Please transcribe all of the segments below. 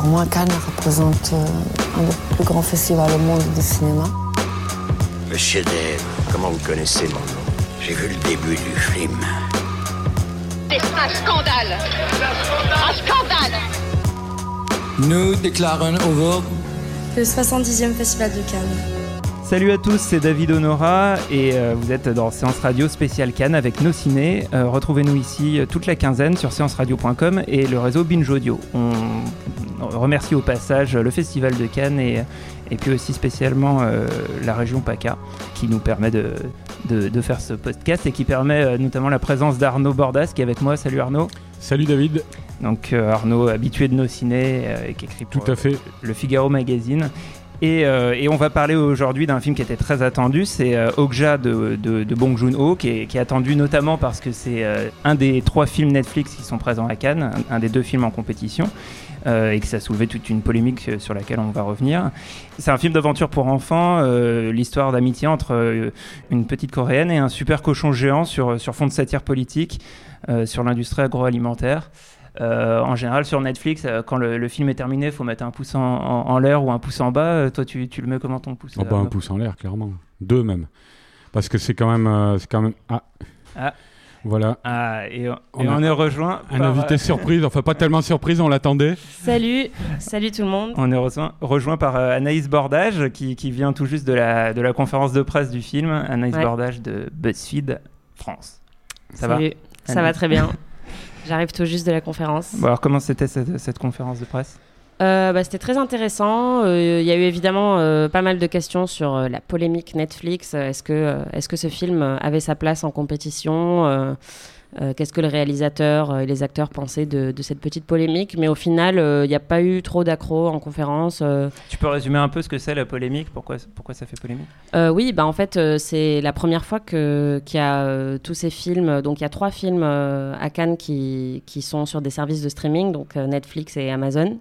Pour moi, Cannes représente euh, un des plus grands festivals au monde du cinéma. Monsieur Dave, comment vous connaissez mon nom? J'ai vu le début du film. C'est un scandale Un scandale Nous déclarons ouvert Le 70e Festival de Cannes. Salut à tous, c'est David Honora et euh, vous êtes dans Séance Radio spéciale Cannes avec nos ciné. Euh, Retrouvez-nous ici toute la quinzaine sur séanceradio.com et le réseau Binge Audio. On remercie au passage le Festival de Cannes et, et puis aussi spécialement euh, la région PACA qui nous permet de, de, de faire ce podcast et qui permet euh, notamment la présence d'Arnaud Bordas qui est avec moi. Salut Arnaud. Salut David. Donc euh, Arnaud, habitué de nos ciné et qui écrit pour Tout à fait. le Figaro Magazine. Et, euh, et on va parler aujourd'hui d'un film qui était très attendu, c'est euh, Okja de, de, de Bong Joon-ho, qui est, qui est attendu notamment parce que c'est euh, un des trois films Netflix qui sont présents à Cannes, un, des deux films en compétition, euh, et que ça a soulevé toute une polémique euh, sur laquelle on va revenir. C'est un film d'aventure pour enfants, euh, l'histoire d'amitié entre une petite coréenne et un super cochon géant sur, sur fond de satire politique sur l'industrie agroalimentaire. Euh, en général, sur Netflix, euh, quand le, le film est terminé, il faut mettre un pouce en, en- en l'air ou un pouce en bas. Euh, toi, tu, tu le mets comment ton pouce Oh, bah, un pouce en l'air, clairement. Deux même. Parce que c'est quand même. euh, c'est quand même... Ah. Ah. Voilà. Ah, et, et On on, a est rejoint Un par, invité surprise. Enfin, pas tellement surprise, on l'attendait. Salut, salut tout le monde. On est rejoint, rejoint par euh, Anaïs Bordage qui, qui vient tout juste de la, de la conférence de presse du film. Anaïs Ouais. Bordage de BuzzFeed France. Ça va? Salut. Ça va très bien. J'arrive tout juste de la conférence. Bon, alors, comment c'était cette, cette conférence de presse? Euh, bah, C'était très intéressant. Euh, Il y a eu évidemment euh, pas mal de questions sur euh, la polémique Netflix. Euh, Est-ce que, euh, est-ce que ce film euh, avait sa place en compétition? Euh, euh, Qu'est-ce que le réalisateur euh, et les acteurs pensaient de, de cette petite polémique Mais au final, euh, il n'y a pas eu trop d'accros en conférence. euh, Tu peux résumer un peu ce que c'est la polémique pourquoi, pourquoi ça fait polémique? Euh, oui, bah en fait, euh, c'est la première fois qu'il y a euh, tous ces films. Donc, il y a trois films euh, à Cannes qui, qui sont sur des services de streaming, donc euh, Netflix et Amazon.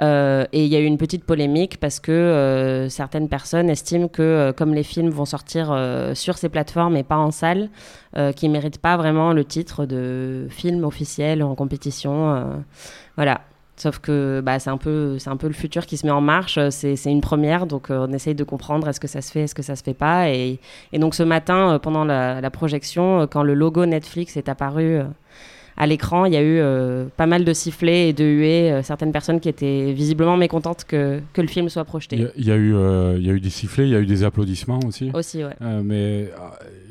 Euh, et il y a eu une petite polémique parce que euh, certaines personnes estiment que, euh, comme les films vont sortir sur ces plateformes et pas en salle, qu'ils ne méritent pas vraiment le titre de film officiel en compétition. voilà. Sauf que bah, c'est un, peu- un peu le futur qui se met en marche, c'est une première, donc on essaye de comprendre est-ce que ça se fait, est-ce que ça se fait pas. Et, donc ce matin, pendant la, projection, quand le logo Netflix est apparu à l'écran, il y a eu euh, pas mal de sifflets et de huées, euh, certaines personnes qui étaient visiblement mécontentes que, que le film soit projeté. Il y, y euh, y a eu des sifflets, il y a eu des applaudissements aussi. Aussi, ouais. Euh, mais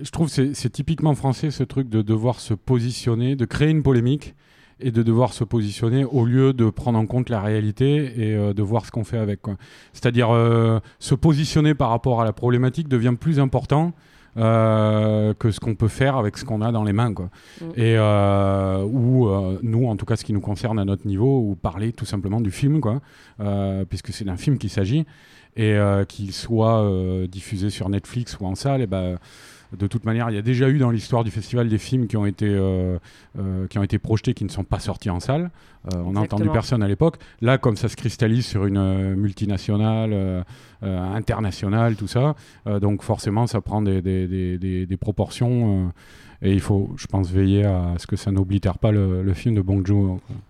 je trouve que c'est- typiquement français ce truc de devoir se positionner, de créer une polémique et de devoir se positionner au lieu de prendre en compte la réalité et de voir ce qu'on fait avec. C'est-à-dire se positionner par rapport à la problématique devient plus important euh, que ce qu'on peut faire avec ce qu'on a dans les mains. Quoi. Mm. Et euh, ou euh, nous, en tout cas, ce qui nous concerne à notre niveau, ou parler tout simplement du film, quoi, puisque c'est d'un film qu'il s'agit et qu'il soit diffusé sur Netflix ou en salle, et ben, de toute manière, il y a déjà eu dans l'histoire du festival des films qui ont été, euh, euh, qui ont été projetés qui ne sont pas sortis en salle. Euh, on n'a entendu personne à l'époque. Là, comme ça se cristallise sur une euh, multinationale, euh, euh, internationale, tout ça, euh, donc forcément, ça prend des, des, des, des- des proportions. euh, et il faut, je pense, veiller à ce que ça n'oblitère pas le, le film de Bong.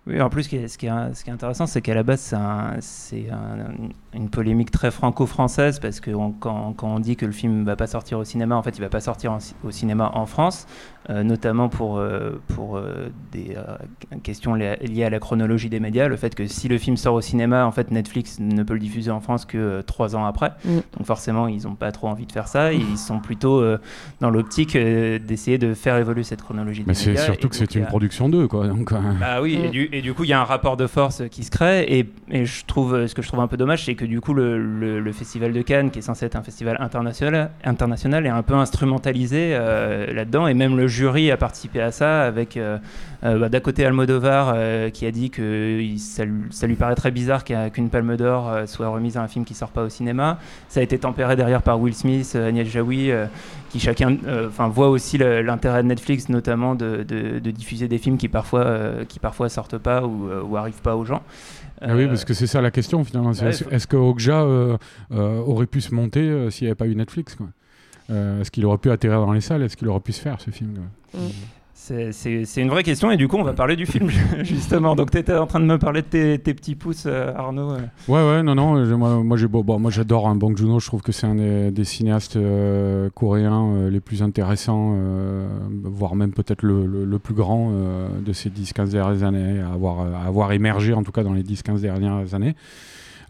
Oui, en plus, ce qui est, ce qui est, ce qui est intéressant, c'est qu'à la base, c'est un- c'est un- une polémique très franco-française, parce que on- quand, quand on dit que le film ne va pas sortir au cinéma, en fait, il ne va pas sortir en au cinéma en France, euh, notamment pour, euh, pour euh, des euh, questions li- liées à la chronologie des médias, le fait que si le film sort au cinéma, en fait, Netflix ne peut le diffuser en France que euh, trois ans après. Mm. Donc forcément, ils n'ont pas trop envie de faire ça, ils sont plutôt euh, dans l'optique euh, d'essayer de faire évoluer cette chronologie Mais des c'est médias. surtout que c'est donc, il y une a- production d'eux, quoi. Donc, euh, bah oui, et, Mm. du, et du coup, il y a un rapport de force qui se crée. Et, et je trouve, ce que je trouve un peu dommage, c'est que du coup, le, le- le Festival de Cannes, qui est censé être un festival international, international est un peu instrumentalisé euh, là-dedans. Et même le jury a participé à ça, avec euh, euh, bah, d'un côté Almodovar euh, qui a dit que il- ça, lui- ça lui paraît très bizarre qu'une Palme d'Or euh, soit remise à un film qui sort pas au cinéma. Ça a été tempéré derrière par Will Smith, Agnès Jaoui, qui chacun, enfin, voit aussi l'intérêt de Netflix, notamment de, de- de diffuser des films qui parfois, qui parfois sortent pas ou, ou arrivent pas aux gens. Ah oui, parce que c'est ça la question finalement. ouais, est-ce faut- que Okja euh, euh, aurait pu se monter euh, s'il n'y avait pas eu Netflix quoi? Est-ce qu'il aurait pu atterrir dans les salles? Est-ce qu'il aurait pu se faire ce film quoi C'est- C'est une vraie question et du coup on va parler du film justement. Donc tu étais en train de me parler de tes, tes petits pouces euh, Arnaud. euh. Ouais, ouais, non, non. euh, Moi, beau- bon, j'adore un Bong Joon-ho. Je trouve que c'est un des, des cinéastes euh, coréens euh, les plus intéressants, euh, voire même peut-être le, le- le plus grand euh, de ces 10-15 dernières années, à avoir, à avoir émergé en tout cas dans les 10-15 dernières années.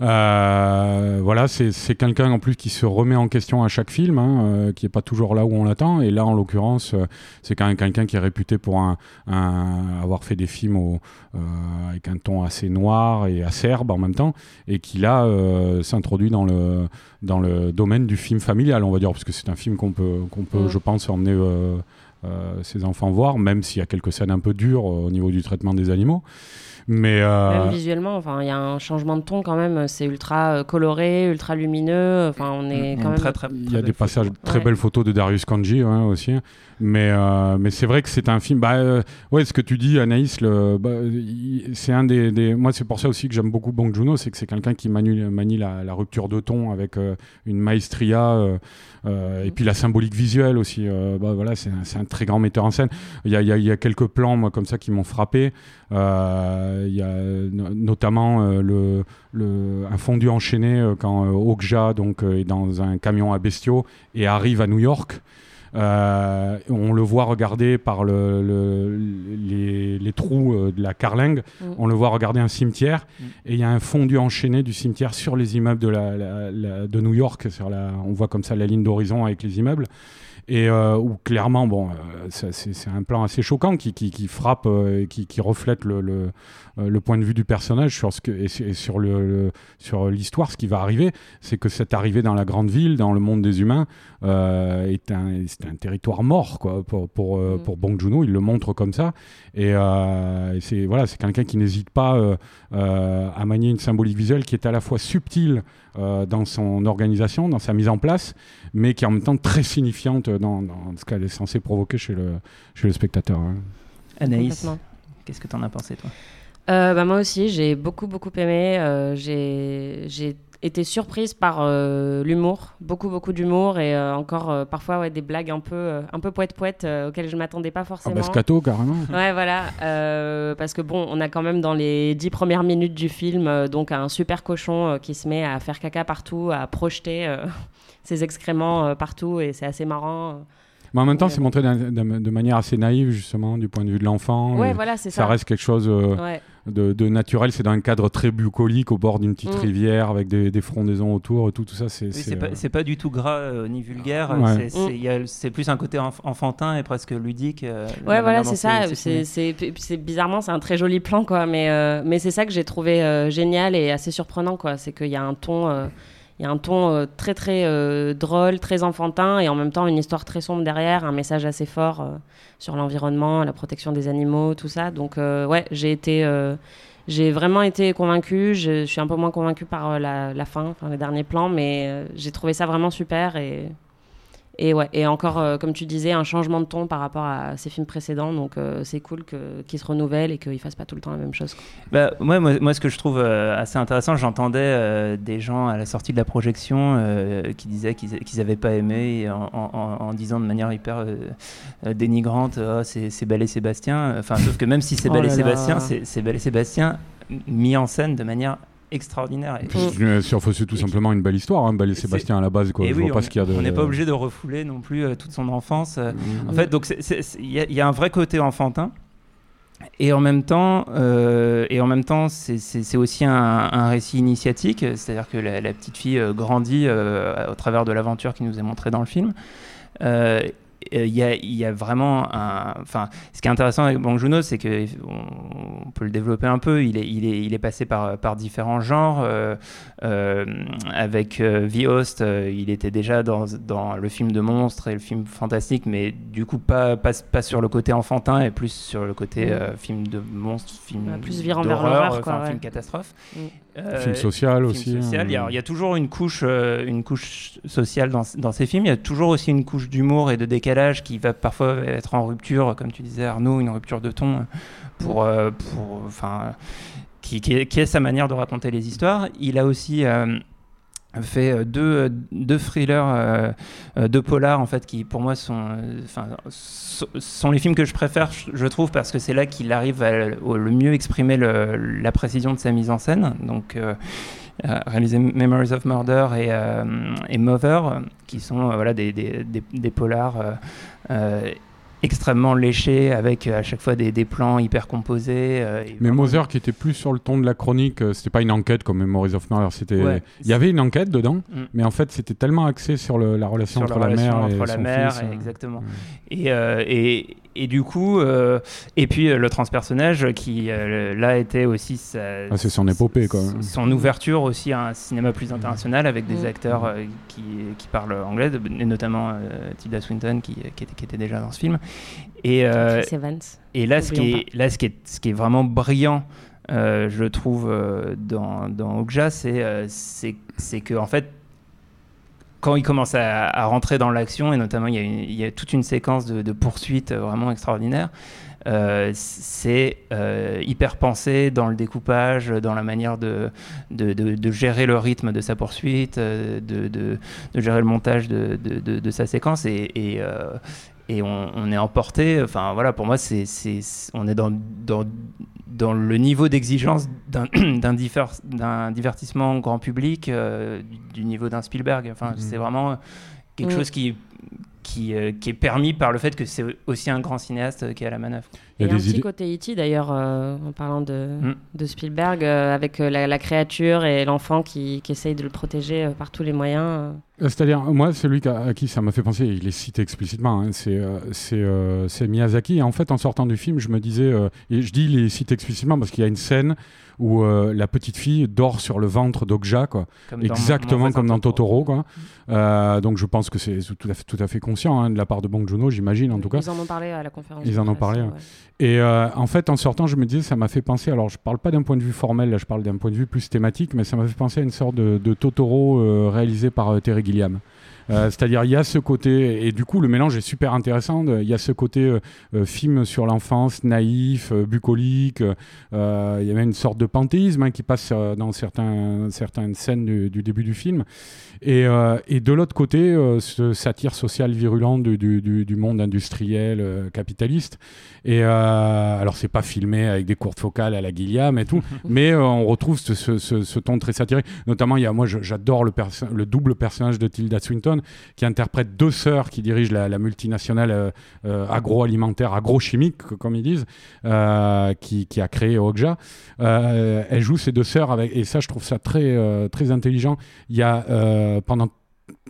Euh, voilà, c'est quelqu'un en plus qui se remet en question à chaque film, hein, euh, qui est pas toujours là où on l'attend. Et là, en l'occurrence, euh, c'est quand même quelqu'un qui est réputé pour un, un- avoir fait des films au, euh, avec un ton assez noir et acerbe en même temps, et qui là euh, s'introduit dans le dans le domaine du film familial, on va dire, parce que c'est un film qu'on peut qu'on peut, Mm. je pense, emmener euh, euh, ses enfants voir, même s'il y a quelques scènes un peu dures euh, au niveau du traitement des animaux. Mais euh, Même visuellement, enfin, il y a un changement de ton quand même. C'est ultra euh, coloré, ultra lumineux. Enfin, on est Une quand même. très, très, Il y a des passages, photo. très Ouais. belles photos de Darius Kanji hein, aussi. Mais, euh, mais c'est vrai que c'est un film. Bah, euh, ouais, ce que tu dis, Anaïs, le, bah, c'est un des, des- Moi, c'est pour ça aussi que j'aime beaucoup Bong Joon-ho, c'est que c'est quelqu'un qui manie, manie la, la rupture de ton avec euh, une maestria euh, euh, et puis la symbolique visuelle aussi. euh, bah, voilà, c'est un, c'est un très grand metteur en scène. Il y a, il y a- il y a quelques plans, moi, comme ça, qui m'ont frappé. Il y a no- notamment euh, le, le, un fondu enchaîné euh, quand euh, Okja donc, est dans un camion à bestiaux et arrive à New York. Euh, on le voit regarder par le, le- les, les trous de la carlingue, Mm. on le voit regarder un cimetière Mm. et il y a un fondu enchaîné du cimetière sur les immeubles de, la, la- la- de New York. Sur la, on voit comme ça la ligne d'horizon avec les immeubles. Et euh, où clairement, bon, euh, c'est un plan assez choquant qui, qui, qui frappe euh, et qui, qui reflète le, le, le point de vue du personnage sur ce que, et, sur- le, le- sur l'histoire. Ce qui va arriver, c'est que cette arrivée dans la grande ville, dans le monde des humains, euh, est un, c'est un territoire mort quoi, pour, pour, Mm. pour Bong Joon-ho. Il le montre comme ça. Et, euh, et c'est voilà, c'est quelqu'un qui n'hésite pas à manier une symbolique visuelle qui est à la fois subtile dans son organisation, dans sa mise en place, mais qui est en même temps très signifiante dans, dans ce qu'elle est censée provoquer chez le, chez le spectateur. hein. Anaïs, qu'est-ce que t'en as pensé toi? Euh, bah, moi aussi, j'ai beaucoup, beaucoup aimé. Euh, j'ai j'ai été surprise par euh, l'humour, beaucoup, beaucoup d'humour et euh, encore euh, parfois ouais, des blagues un peu, euh, un peu poète-poète euh, auxquelles je m'attendais pas Ah forcément. bah, scato, carrément. Ouais, voilà. euh, parce que bon, on a quand même dans les dix premières minutes du film, euh, donc un super cochon euh, qui se met à faire caca partout, à projeter euh, ses excréments euh, partout, et c'est assez marrant. Mais en même temps, Ouais. c'est montré de manière assez naïve, justement, du point de vue de l'enfant. Ouais, Et voilà, c'est ça ça. reste quelque chose euh, Ouais. de, de naturel. C'est dans un cadre très bucolique, au bord d'une petite Mm. rivière, avec des, des frondaisons autour, et tout, tout ça. C'est Oui, c'est, c'est pas, euh, du tout gras euh, ni vulgaire. Ouais. c'est- plus un côté enf- enfantin et presque ludique. euh, Ouais, voilà, c'est ça. c'est bizarrement, c'est un très joli plan, quoi. Mais, euh, mais c'est ça que j'ai trouvé euh, génial et assez surprenant, quoi. C'est qu'il y a un ton, euh, il y a un ton euh, très, très euh, drôle, très enfantin, et en même temps une histoire très sombre derrière, un message assez fort euh, sur l'environnement, la protection des animaux, tout ça. Donc, ouais, j'ai vraiment été convaincue. Je, suis un peu moins convaincue par la, fin, enfin, les derniers plans, mais j'ai trouvé ça vraiment super et ouais. Et encore, euh, comme tu disais, un changement de ton par rapport à ces films précédents. Donc euh, c'est cool qu'ils se renouvellent et qu'ils fassent pas tout le temps la même chose. Bah, ouais, moi, moi, ce que je trouve euh, assez intéressant, j'entendais des gens à la sortie de la projection qui disaient qu'ils qu'ils avaient pas aimé en, en- en- en disant de manière hyper dénigrante Ah, c'est Belle et Sébastien. Enfin, sauf que même si c'est Oh Belle et Sébastien, c'est Belle et Sébastien mis en scène de manière extraordinaire. Et, tout simplement une belle histoire, hein, Belle Sébastien à la base. Quoi. et Je oui, vois pas on ce qu'il y a de. on n'est pas obligé de refouler non plus euh, toute son enfance. euh, Mhm. En fait, donc il y, a- il y a un vrai côté enfantin. Et en même temps, euh, et en même temps, c'est- aussi un, un récit initiatique, c'est-à-dire que la, la petite fille euh, grandit euh, au travers de l'aventure qui nous est montrée dans le film. Euh, il y, a, il y a vraiment un. Enfin, ce qui est intéressant avec Bong Joon-ho, c'est que on, on peut le développer un peu. Il est, il est, il est passé par, par différents genres. Euh, euh, avec The Host, il était déjà dans, dans, le film de monstre et le film fantastique, mais du coup pas, pas, pas sur le côté enfantin et plus sur le côté mm. film de monstre, film bah, plus virant vers l'horreur, enfin, film catastrophe. Film social aussi. Social. Il, y a, il, y a, toujours une couche, une couche sociale dans, dans, ces films. Il y a toujours aussi une couche d'humour et de décalage qui va parfois être en rupture, comme tu disais Arnaud, une rupture de ton pour, euh, pour, enfin, qui, qui, est, sa manière de raconter les histoires. Il a aussi euh, fait deux, deux thrillers, euh, deux polars en fait, qui pour moi sont, enfin, sont les films que je préfère, je trouve, parce que c'est là qu'il arrive à le mieux exprimer la précision de sa mise en scène. Donc réalisé Memories of Murder et, et Mother, qui sont voilà, des, des, des polars extrêmement léché avec euh, à chaque fois des, des plans hyper composés. Euh, mais Moser qui était plus sur le ton de la chronique, euh, c'était pas une enquête comme Memories of Murder, c'était il y avait une enquête dedans, mm. mais en fait c'était tellement axé sur le, la relation entre la, mère entre et la son mère, fils, exactement. Et, et, et du coup, euh, et puis le transpersonnage qui là était aussi sa, ah, c'est son épopée quoi. Son ouverture aussi à un cinéma plus international avec des mm. acteurs qui, qui, parlent anglais, et notamment Tilda Swinton qui, qui, était, qui, était, déjà dans ce film. Et, euh, et là, ce qui, est, là ce, qui est, ce qui est vraiment brillant, euh, je trouve, euh, dans, dans Okja, c'est c'est que, en fait, quand il commence à, rentrer dans l'action, et notamment il y, a toute une séquence de, de poursuites vraiment extraordinaire, euh, c'est euh, hyper pensé dans le découpage, dans la manière de, gérer le rythme de sa poursuite, de, gérer le montage de, sa séquence. Et, et on, on, est emporté. Enfin voilà, pour moi, c'est, c'est, on est dans, dans, dans le niveau d'exigence d'un, d'un, d'un divertissement grand public euh, du, niveau d'un Spielberg. Enfin, mmh. c'est vraiment quelque mmh. chose qui qui, euh, qui, est permis par le fait que c'est aussi un grand cinéaste qui est à la manœuvre. Il y a, un petit côté E.T. d'ailleurs, euh, en parlant de, mm. de Spielberg, euh, avec la, la, créature et l'enfant qui, qui, essaye de le protéger par tous les moyens. C'est-à-dire, moi, celui à, qui ça m'a fait penser, il est cité explicitement, hein, c'est Miyazaki. Et en fait, en sortant du film, je me disais, et je dis il est cité explicitement parce qu'il y a une scène où euh, la petite fille dort sur le ventre d'Okja, quoi. Exactement comme dans Totoro, quoi. Euh, donc je pense que c'est tout à fait, tout à fait conscient hein, de la part de Bong Joon-ho, j'imagine en tout cas. Ils en ont parlé à la conférence. Ils en ont parlé. Et euh, en fait, en sortant, je me disais, ça m'a fait penser. Alors, je parle pas d'un point de vue formel, là, je parle d'un point de vue plus thématique, mais ça m'a fait penser à une sorte de, de Totoro réalisé par Terry Gilliam. Euh, c'est-à-dire, il y a ce côté, et du coup, le mélange est super intéressant. Il y a ce côté euh, euh, film sur l'enfance, naïf, bucolique. Il y a même une sorte de panthéisme hein, qui passe dans certains, certaines scènes du, du, début du film. Et, et de l'autre côté, ce satire social virulent du, du, du monde industriel capitaliste. Et alors, c'est pas filmé avec des courtes focales à la Gilliam et tout, mais on retrouve ce, ce, ce, ce, ton très satirique. Notamment, il y a, moi, j'adore le, le double personnage de Tilda Swinton qui interprète deux sœurs qui dirigent la, multinationale euh, euh, agroalimentaire, agrochimique, comme ils disent, euh, qui, a créé Okja. elle joue ces deux sœurs et ça, je trouve ça très, très intelligent. Il y a pendant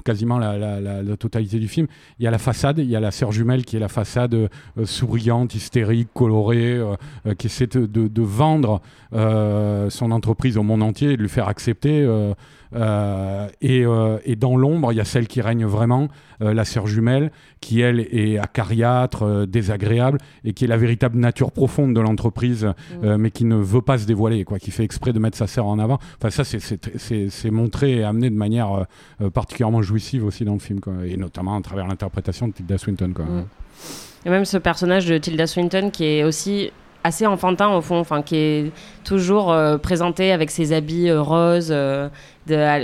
quasiment la, totalité du film. Il y a la façade, il y a la sœur jumelle qui est la façade souriante, hystérique, colorée, qui essaie de, de vendre son entreprise au monde entier et de lui faire accepter euh, et, euh, et, dans l'ombre, il y a celle qui règne vraiment, euh, la sœur jumelle, qui elle est acariâtre, désagréable, et qui est la véritable nature profonde de l'entreprise, mm. mais qui ne veut pas se dévoiler, quoi, qui fait exprès de mettre sa sœur en avant. Enfin, ça, c'est montré et amené de manière particulièrement jouissive aussi dans le film, et notamment à travers l'interprétation de Tilda Swinton. Quoi. Mm. Et même ce personnage de Tilda Swinton qui est aussi assez enfantin au fond, enfin qui est toujours présenté avec ses habits roses,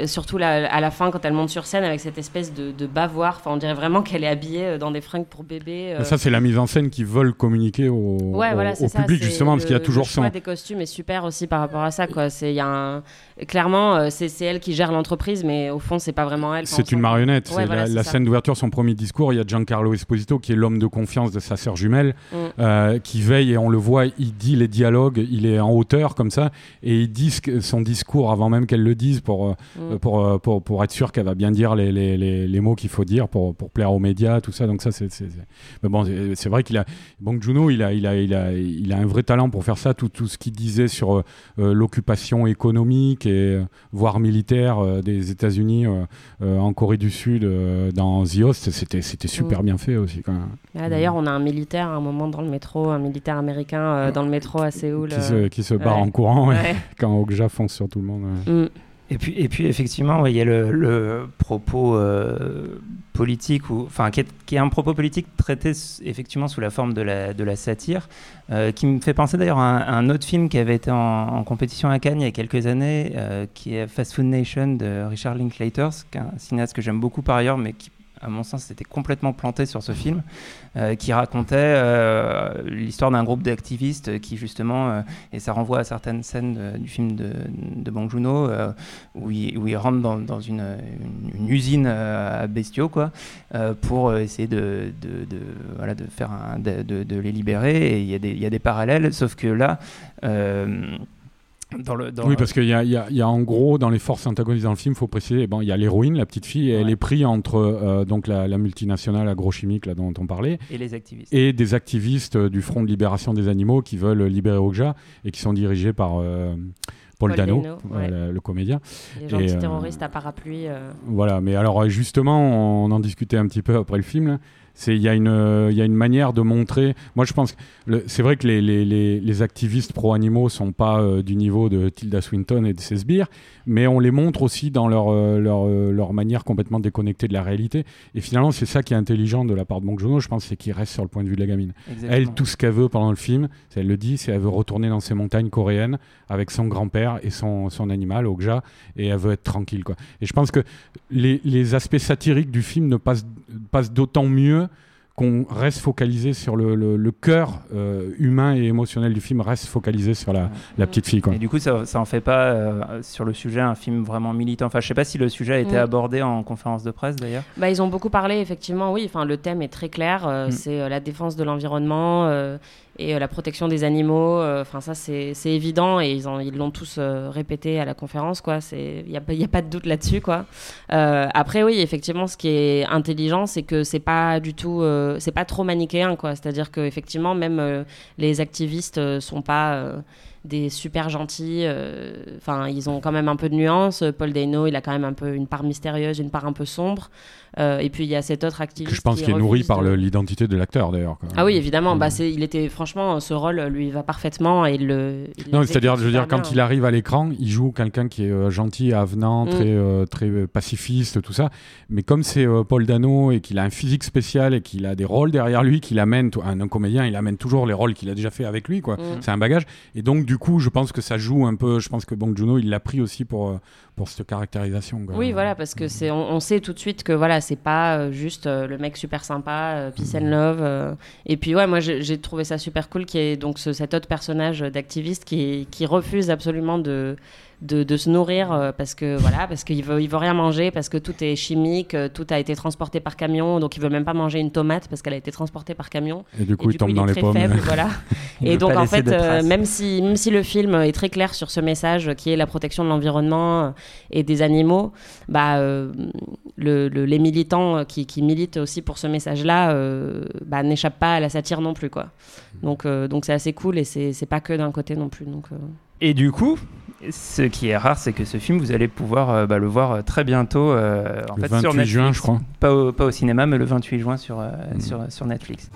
surtout à la fin quand elle monte sur scène avec cette espèce de, de bavoir. Enfin, on dirait vraiment qu'elle est habillée euh, dans des fringues pour bébé. Euh. Ça, c'est la mise en scène qui veulent communiquer au, au, public justement, parce qu'il y a toujours le choix des costumes est super aussi par rapport à ça. Quoi. C'est, y a un... Clairement, euh, c'est, elle qui gère l'entreprise, mais au fond, c'est pas vraiment elle. C'est une marionnette. la, scène d'ouverture, son premier discours, il y a Giancarlo Esposito qui est l'homme de confiance de sa sœur jumelle, mm. qui veille et on le voit, il dit les dialogues, il est en hauteur comme ça, et il dit son discours avant même qu'elle le dise pour pour, Mm. euh, pour, euh, pour, pour être sûr qu'elle va bien dire les, les, les, les mots qu'il faut dire pour, pour plaire aux médias, tout ça. Donc ça, c'est, Mais bon, c'est, vrai qu'il a, Bong Joon-ho, il a, il a, il a, il a un vrai talent pour faire ça. Tout, tout ce qu'il disait sur euh, l'occupation économique et voire militaire euh, des États-Unis euh, en Corée du Sud dans The Host, c'était, c'était super Mm. bien fait aussi quand même. Là, D'ailleurs, on a un militaire à un moment dans le métro, un militaire américain dans le métro à Séoul. Qui, se, qui se barre ouais. en courant ouais. quand Okja fonce sur tout le monde. ouais. Mm. Et puis, et puis effectivement, il y a le, propos euh, politique, ou, qui est, un propos politique traité effectivement sous la forme de la, satire, euh, qui me fait penser d'ailleurs à un, autre film qui avait été en, compétition à Cannes il y a quelques années, euh, qui est Fast Food Nation de Richard Linklater, qui est un cinéaste que j'aime beaucoup par ailleurs, mais qui à mon sens, s'était complètement planté sur ce film, euh, qui racontait euh, l'histoire d'un groupe d'activistes qui, justement, euh, et ça renvoie à certaines scènes du film de, de Joon-ho, euh, où, il, où il rentre dans, une, usine à bestiaux, quoi, pour essayer de, de, de- voilà, de, faire de, les libérer. Et il y, y a des parallèles, sauf que là, dans le, dans Oui, parce qu'il y a, il y a- il y a en gros, dans les forces antagonistes dans le film, il faut préciser, bon, il y a l'héroïne, la petite fille, et elle est prise entre euh, donc la, la multinationale agrochimique là, dont on parlait, et les activistes. et des activistes euh, du Front de libération des animaux qui veulent libérer Okja et qui sont dirigés par euh, Paul, Paul Dano, Dano, euh, ouais. le, le comédien. Les gentils euh, terroristes à parapluie. euh, Voilà, mais alors euh, justement, on en discutait un petit peu après le film. là. Il y a une euh, y a une manière de montrer. Moi, je pense que c'est vrai que les, les, les, les activistes pro animaux sont pas euh, du niveau de Tilda Swinton et de ses sbires, mais on les montre aussi dans leur euh, leur, euh, leur manière complètement déconnectée de la réalité. Et finalement, c'est ça qui est intelligent de la part de Bong Joon-ho, je pense, c'est qu'il reste sur le point de vue de la gamine. Exactement. Elle, tout ce qu'elle veut pendant le film, elle le dit, c'est elle veut retourner dans ses montagnes coréennes avec son grand-père et son, son animal, Okja, et elle veut être tranquille. Quoi. Et je pense que les, les aspects satiriques du film ne passent, passent d'autant mieux qu'on reste focalisé sur le, le, le cœur euh, humain et émotionnel du film, reste focalisé sur la, la petite fille. Quoi. Et du coup, ça, ça en fait pas euh, sur le sujet un film vraiment militant. Enfin, je sais pas si le sujet a été Mm. abordé en conférence de presse d'ailleurs. Bah, ils ont beaucoup parlé, effectivement, oui. Enfin, le thème est très clair. euh, Mm. C'est euh, la défense de l'environnement euh, et euh, la protection des animaux. euh, Enfin, ça, c'est évident et ils l'ont tous euh, répété à la conférence. Il n'y a, y a pas de doute là-dessus, quoi. Après, oui, effectivement, ce qui est intelligent, c'est que c'est pas du tout, c'est pas trop manichéen. C'est-à-dire que effectivement, même les activistes euh, sont pas des super gentils. Enfin, ils ont quand même un peu de nuances. Paul Dano, il a quand même un peu une part mystérieuse, une part un peu sombre. Euh, et puis il y a cet autre activiste Que je pense qui qu'il est nourri par l'identité de l'acteur d'ailleurs. Ah oui, évidemment. Mm. Bah, c'est, il était franchement, ce rôle lui va parfaitement et le. il Non, c'est-à-dire, je veux dire, quand il arrive à l'écran, il joue quelqu'un qui est euh, gentil, avenant, Mm. très, euh, très pacifiste, tout ça. Mais comme c'est euh, Paul Dano et qu'il a un physique spécial et qu'il a des rôles derrière lui, qu'il amène, un, un comédien, il amène toujours les rôles qu'il a déjà fait avec lui, quoi. Mm. C'est un bagage. Et donc, du coup, je pense que ça joue un peu. Je pense que Bong Joon-ho, il l'a pris aussi pour, pour cette caractérisation. quoi. Oui, voilà, parce que c'est, on, on sait tout de suite que voilà, c'est pas euh, juste euh, le mec super sympa, euh, peace and love. euh. et puis ouais, moi j'ai, j'ai trouvé ça super cool qu'il y ait donc ce- cet autre personnage d'activiste qui, qui refuse absolument de, de, de se nourrir euh, parce que voilà, parce qu'il veut, il veut rien manger, parce que tout est chimique, euh, tout a été transporté par camion, donc il veut même pas manger une tomate parce qu'elle a été transportée par camion. Et du coup, Et il du tombe coup, dans il les très pommes. faible, voilà. Il Et donc en fait, euh, même si même si le film est très clair sur ce message qui est la protection de l'environnement et des animaux, bah le- le- les militants qui, qui militent aussi pour ce message-là, euh, bah, n'échappent pas à la satire non plus quoi. Donc euh, donc c'est assez cool et c'est c'est pas que d'un côté non plus. Donc euh, Et du coup, ce qui est rare, c'est que ce film, vous allez pouvoir euh, bah, le voir euh, très bientôt. euh, en Le fait, sur 28 Netflix. juin, je crois. Pas au, pas au cinéma, mais le 28 juin sur, euh, Mm. sur, sur Netflix.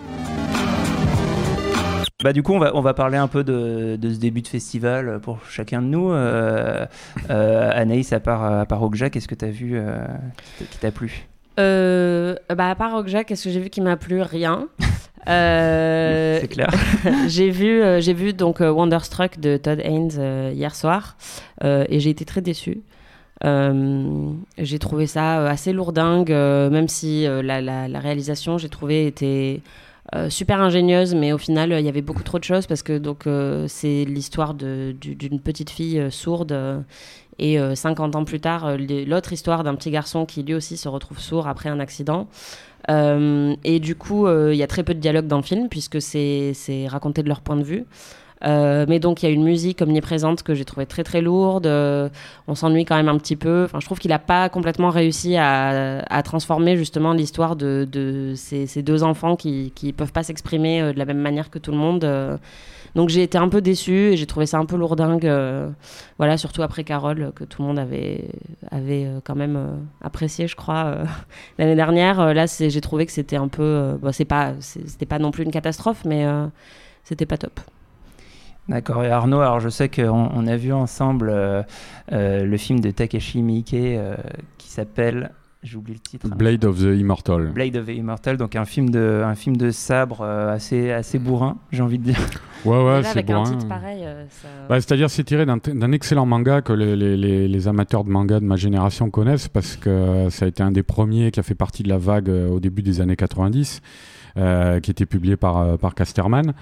Bah, du coup, on va, on va parler un peu de, de ce début de festival pour chacun de nous. Euh, euh, Anaïs, à part, à part Okja, qu'est-ce que tu as vu euh, qui t'a- plu? Euh, bah à part Okja, qu'est-ce que j'ai vu qui m'a plu? Rien. Euh, C'est clair. j'ai vu, euh, j'ai vu donc euh, Wonderstruck de Todd Haynes euh, hier soir et j'ai été très déçue. J'ai trouvé ça assez lourdingue, même si la, la- la réalisation, j'ai trouvé, était super ingénieuse, mais au final, il y avait beaucoup trop de choses parce que donc c'est l'histoire d'une petite fille sourde. Euh, et euh, 50 ans plus tard, euh, l'autre histoire d'un petit garçon qui lui aussi se retrouve sourd après un accident. Euh, et du coup, euh, il y a très peu de dialogue dans le film puisque c'est raconté de leur point de vue. Euh, mais donc il y a une musique omniprésente que j'ai trouvée très très lourde. Euh, on s'ennuie quand même un petit peu. Enfin, je trouve qu'il n'a pas complètement réussi à, transformer justement l'histoire de, ces, deux enfants qui ne peuvent pas s'exprimer euh, de la même manière que tout le monde. Donc j'ai été un peu déçue et j'ai trouvé ça un peu lourdingue. voilà, surtout après Carole, que tout le monde avait, avait quand même apprécié, je crois, l'année dernière. là, j'ai trouvé que c'était un peu. Bon, c'est pas, pas non plus une catastrophe, mais c'était pas top. D'accord. Et Arnaud, alors je sais qu'on on a vu ensemble euh, euh, le film de Takeshi Miike euh, qui s'appelle, j'oublie le titre. Blade of the Immortal. Blade of the Immortal, donc un film de, un film de sabre assez, assez bourrin, j'ai envie de dire. Ouais, ouais, c'est bourrin. Bah, C'est-à-dire, c'est tiré d'un excellent manga que les, les, les, amateurs de manga de ma génération connaissent parce que ça a été un des premiers qui a fait partie de la vague au début des années 90, qui était publié par, par Casterman.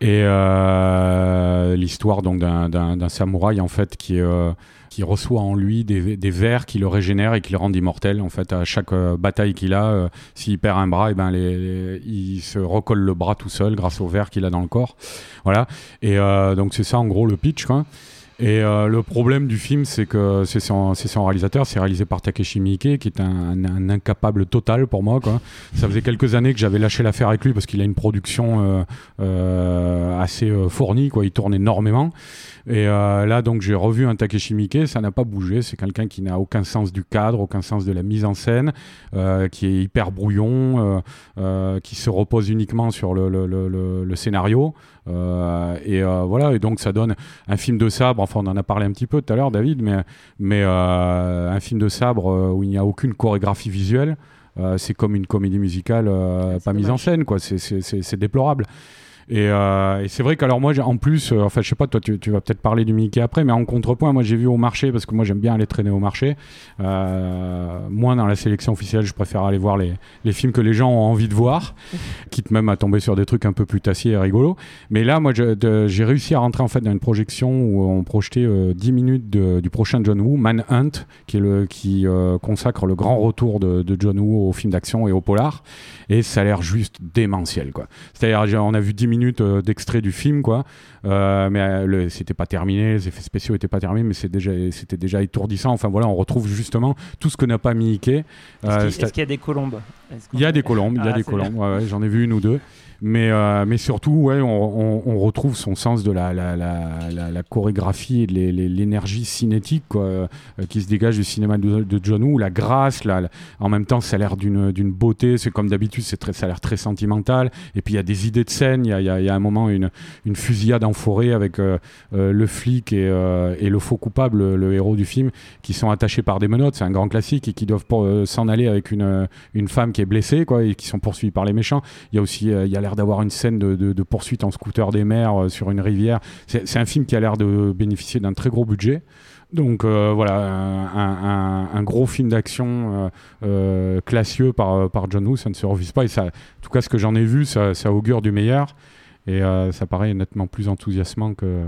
Et euh, l'histoire donc d'un samouraï en fait qui euh, qui reçoit en lui des, des vers qui le régénèrent et qui le rendent immortel. En fait, à chaque euh, bataille qu'il a, s'il perd un bras, et eh ben il se recolle le bras tout seul grâce aux vers qu'il a dans le corps. Voilà. Et donc c'est ça en gros le pitch. Quoi. Et euh, le problème du film, c'est que c'est son, réalisateur, c'est réalisé par Takeshi Miike, qui est un, incapable total pour moi. Ça faisait quelques années que j'avais lâché l'affaire avec lui parce qu'il a une production euh, euh, assez fournie, il tourne énormément. Et là, donc, j'ai revu un Takeshi Miike, ça n'a pas bougé. C'est quelqu'un qui n'a aucun sens du cadre, aucun sens de la mise en scène, qui est hyper brouillon, qui se repose uniquement sur le scénario. Euh, et euh, voilà, et donc ça donne un film de sabre. Enfin, on en a parlé un petit peu tout à l'heure, David, mais, mais euh, un film de sabre où il n'y a aucune chorégraphie visuelle. c'est comme une comédie musicale pas mise en scène, quoi. C'est déplorable. Euh, et, c'est vrai qu'alors moi, en plus, euh, enfin, je sais pas, toi, tu, vas peut-être parler du Mickey après, mais en contrepoint, moi, j'ai vu au marché parce que moi, j'aime bien aller traîner au marché. Euh, moi, dans la sélection officielle, je préfère aller voir les, les, films que les gens ont envie de voir, quitte même à tomber sur des trucs un peu plus tassiers et rigolos. Mais là, moi, j'ai réussi à rentrer en fait dans une projection où on projetait 10 minutes du prochain John Woo, Manhunt, qui, est le, qui consacre le grand retour de, de John Woo au film d'action et au polar. Et ça a l'air juste démentiel, quoi. C'est-à-dire, on a vu 10 minutes minutes euh, d'extrait du film, quoi. Euh, mais euh, c'était pas terminé, les effets spéciaux étaient pas terminés, mais c'était déjà, c'était déjà étourdissant. Enfin voilà, on retrouve justement tout ce que n'a pas mis Mickey. Est-ce qu'il y a des colombes? Il y a des colombes, il y a ah, des colombes. j'en ai vu une ou deux. Mais, euh, mais surtout, ouais, on, retrouve son sens de la, la, la, chorégraphie et de l'énergie cinétique quoi, euh, qui se dégage du cinéma de, John Woo, la grâce, la, en même temps, ça a l'air d'une beauté, c'est comme d'habitude, ça a l'air très sentimental. Et puis il y a des idées de scène, il y a, y, y a, un moment une, une fusillade en forêt avec euh, le flic et, et, le faux coupable, le, héros du film, qui sont attachés par des menottes, c'est un grand classique, et qui doivent s'en aller avec une, une femme qui est blessée quoi, et qui sont poursuivis par les méchants. Il y a aussi il y a l'air d'avoir une scène de, poursuite en scooter des mers euh, sur une rivière. C'est un film qui a l'air de bénéficier d'un très gros budget. Donc euh, voilà, un, gros film d'action euh, classieux par, par John Woo, ça ne se refuse pas. Et ça, en tout cas, ce que j'en ai vu, ça, ça, augure du meilleur. Et ça paraît nettement plus enthousiasmant que,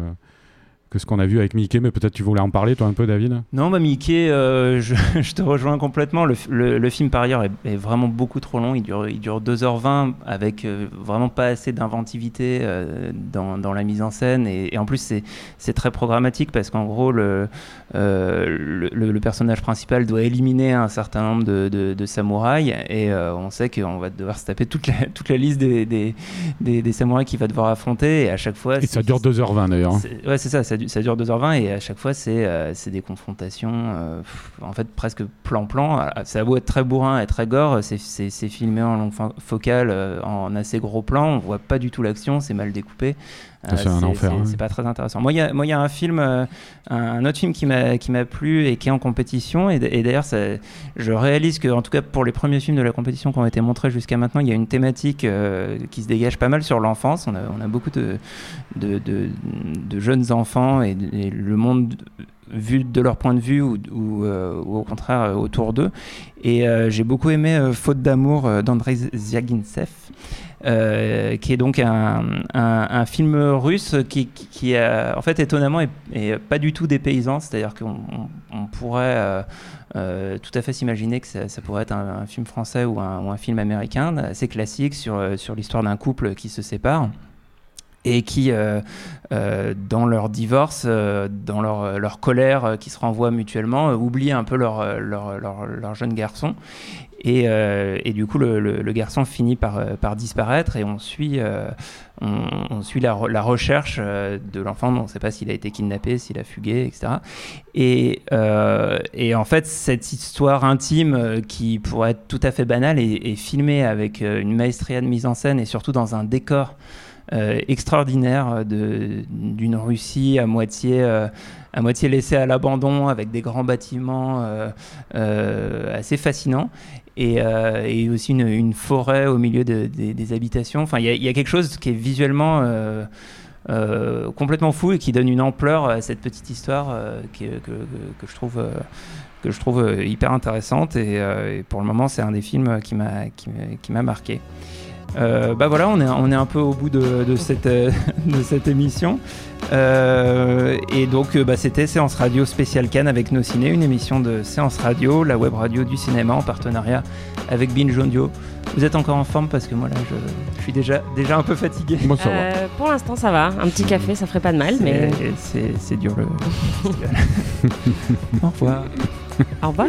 que ce qu'on a vu avec Mickey, mais peut-être tu voulais en parler toi un peu David? Non, bah Mickey, euh, je, te rejoins complètement. Le, le, film par ailleurs est, vraiment beaucoup trop long, il dure, il dure 2h20 avec euh, vraiment pas assez d'inventivité euh, dans, dans, la mise en scène et, en plus c'est très programmatique parce qu'en gros le, le, personnage principal doit éliminer un certain nombre de, de, samouraïs et on sait qu'on va devoir se taper toute la, toute la liste des, des, des, samouraïs qu'il va devoir affronter et à chaque fois... Et ça dure 2h20 d'ailleurs. Hein. Ouais c'est ça, ça ça, dure 2h20 et à chaque fois, c'est euh, des confrontations, euh, en fait, presque plan-plan. Ah, ça a beau être très bourrin et très gore, c'est filmé en longue focale, euh, en assez gros plan, on voit pas du tout l'action, c'est mal découpé. C'est un enfer. C'est hein. pas très intéressant. Moi, il y, a un film, un autre film qui m'a plu et qui est en compétition. Et, d'ailleurs, je réalise que, en tout cas, pour les premiers films de la compétition qui ont été montrés jusqu'à maintenant, il y a une thématique qui se dégage pas mal sur l'enfance. On a, on a, beaucoup de, de, de, jeunes enfants et, le monde vu de leur point de vue ou, euh, au contraire euh, autour d'eux. Et euh, j'ai beaucoup aimé Faute d'amour d'Andrei Ziagintsev. qui est donc un, film russe qui, en fait étonnamment est, pas du tout dépaysant, c'est-à-dire qu'on on, pourrait tout à fait s'imaginer que ça, pourrait être un, film français ou un, film américain assez classique sur l'histoire d'un couple qui se sépare. Et qui, dans leur divorce, dans leur, colère qui se renvoient mutuellement, oublient un peu leur, jeune garçon. Et, du coup, le, garçon finit par, par disparaître et on suit, la, recherche de l'enfant. On ne sait pas s'il a été kidnappé, s'il a fugué, etc. Et, en fait, cette histoire intime qui pourrait être tout à fait banale est, filmée avec une maestria de mise en scène et surtout dans un décor euh, extraordinaire d'une Russie à moitié, euh, à moitié laissée à l'abandon avec des grands bâtiments euh, assez fascinants. Et, aussi une, forêt au milieu de, des habitations. Enfin, il y, a quelque chose qui est visuellement complètement fou et qui donne une ampleur à cette petite histoire que, que, je trouve que je trouve hyper intéressante et, et pour le moment c'est un des films qui m'a marqué. Euh, bah voilà, on est, on est un peu au bout de, de cette, euh, de cette émission. Euh, et donc, bah, c'était Séance Radio spéciale Cannes avec nos ciné, une émission de Séance Radio, la web radio du cinéma en partenariat avec Binge Audio. Vous êtes encore en forme parce que moi là, je, je suis déjà, déjà un peu fatigué. Moi, ça va. pour l'instant, ça va. Un petit café, ça ferait pas de mal, mais c'est dur le. Au revoir. Au revoir.